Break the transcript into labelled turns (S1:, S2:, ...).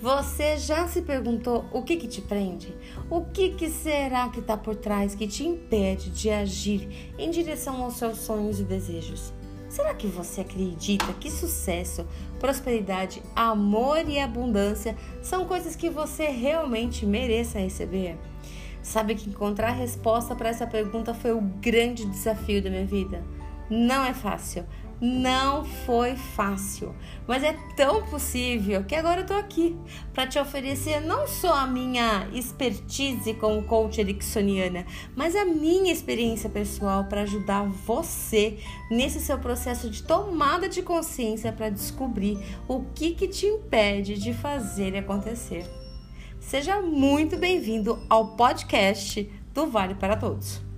S1: Você já se perguntou o que, que te prende? O que, que será que está por trás que te impede de agir em direção aos seus sonhos e desejos? Será que você acredita que sucesso, prosperidade, amor e abundância são coisas que você realmente mereça receber? Sabe que encontrar a resposta para essa pergunta foi o grande desafio da minha vida? Não é fácil, não foi fácil, mas é tão possível que agora eu tô aqui para te oferecer não só a minha expertise como coach ericksoniana, mas a minha experiência pessoal para ajudar você nesse seu processo de tomada de consciência para descobrir o que que te impede de fazer acontecer. Seja muito bem-vindo ao podcast do Vale para Todos.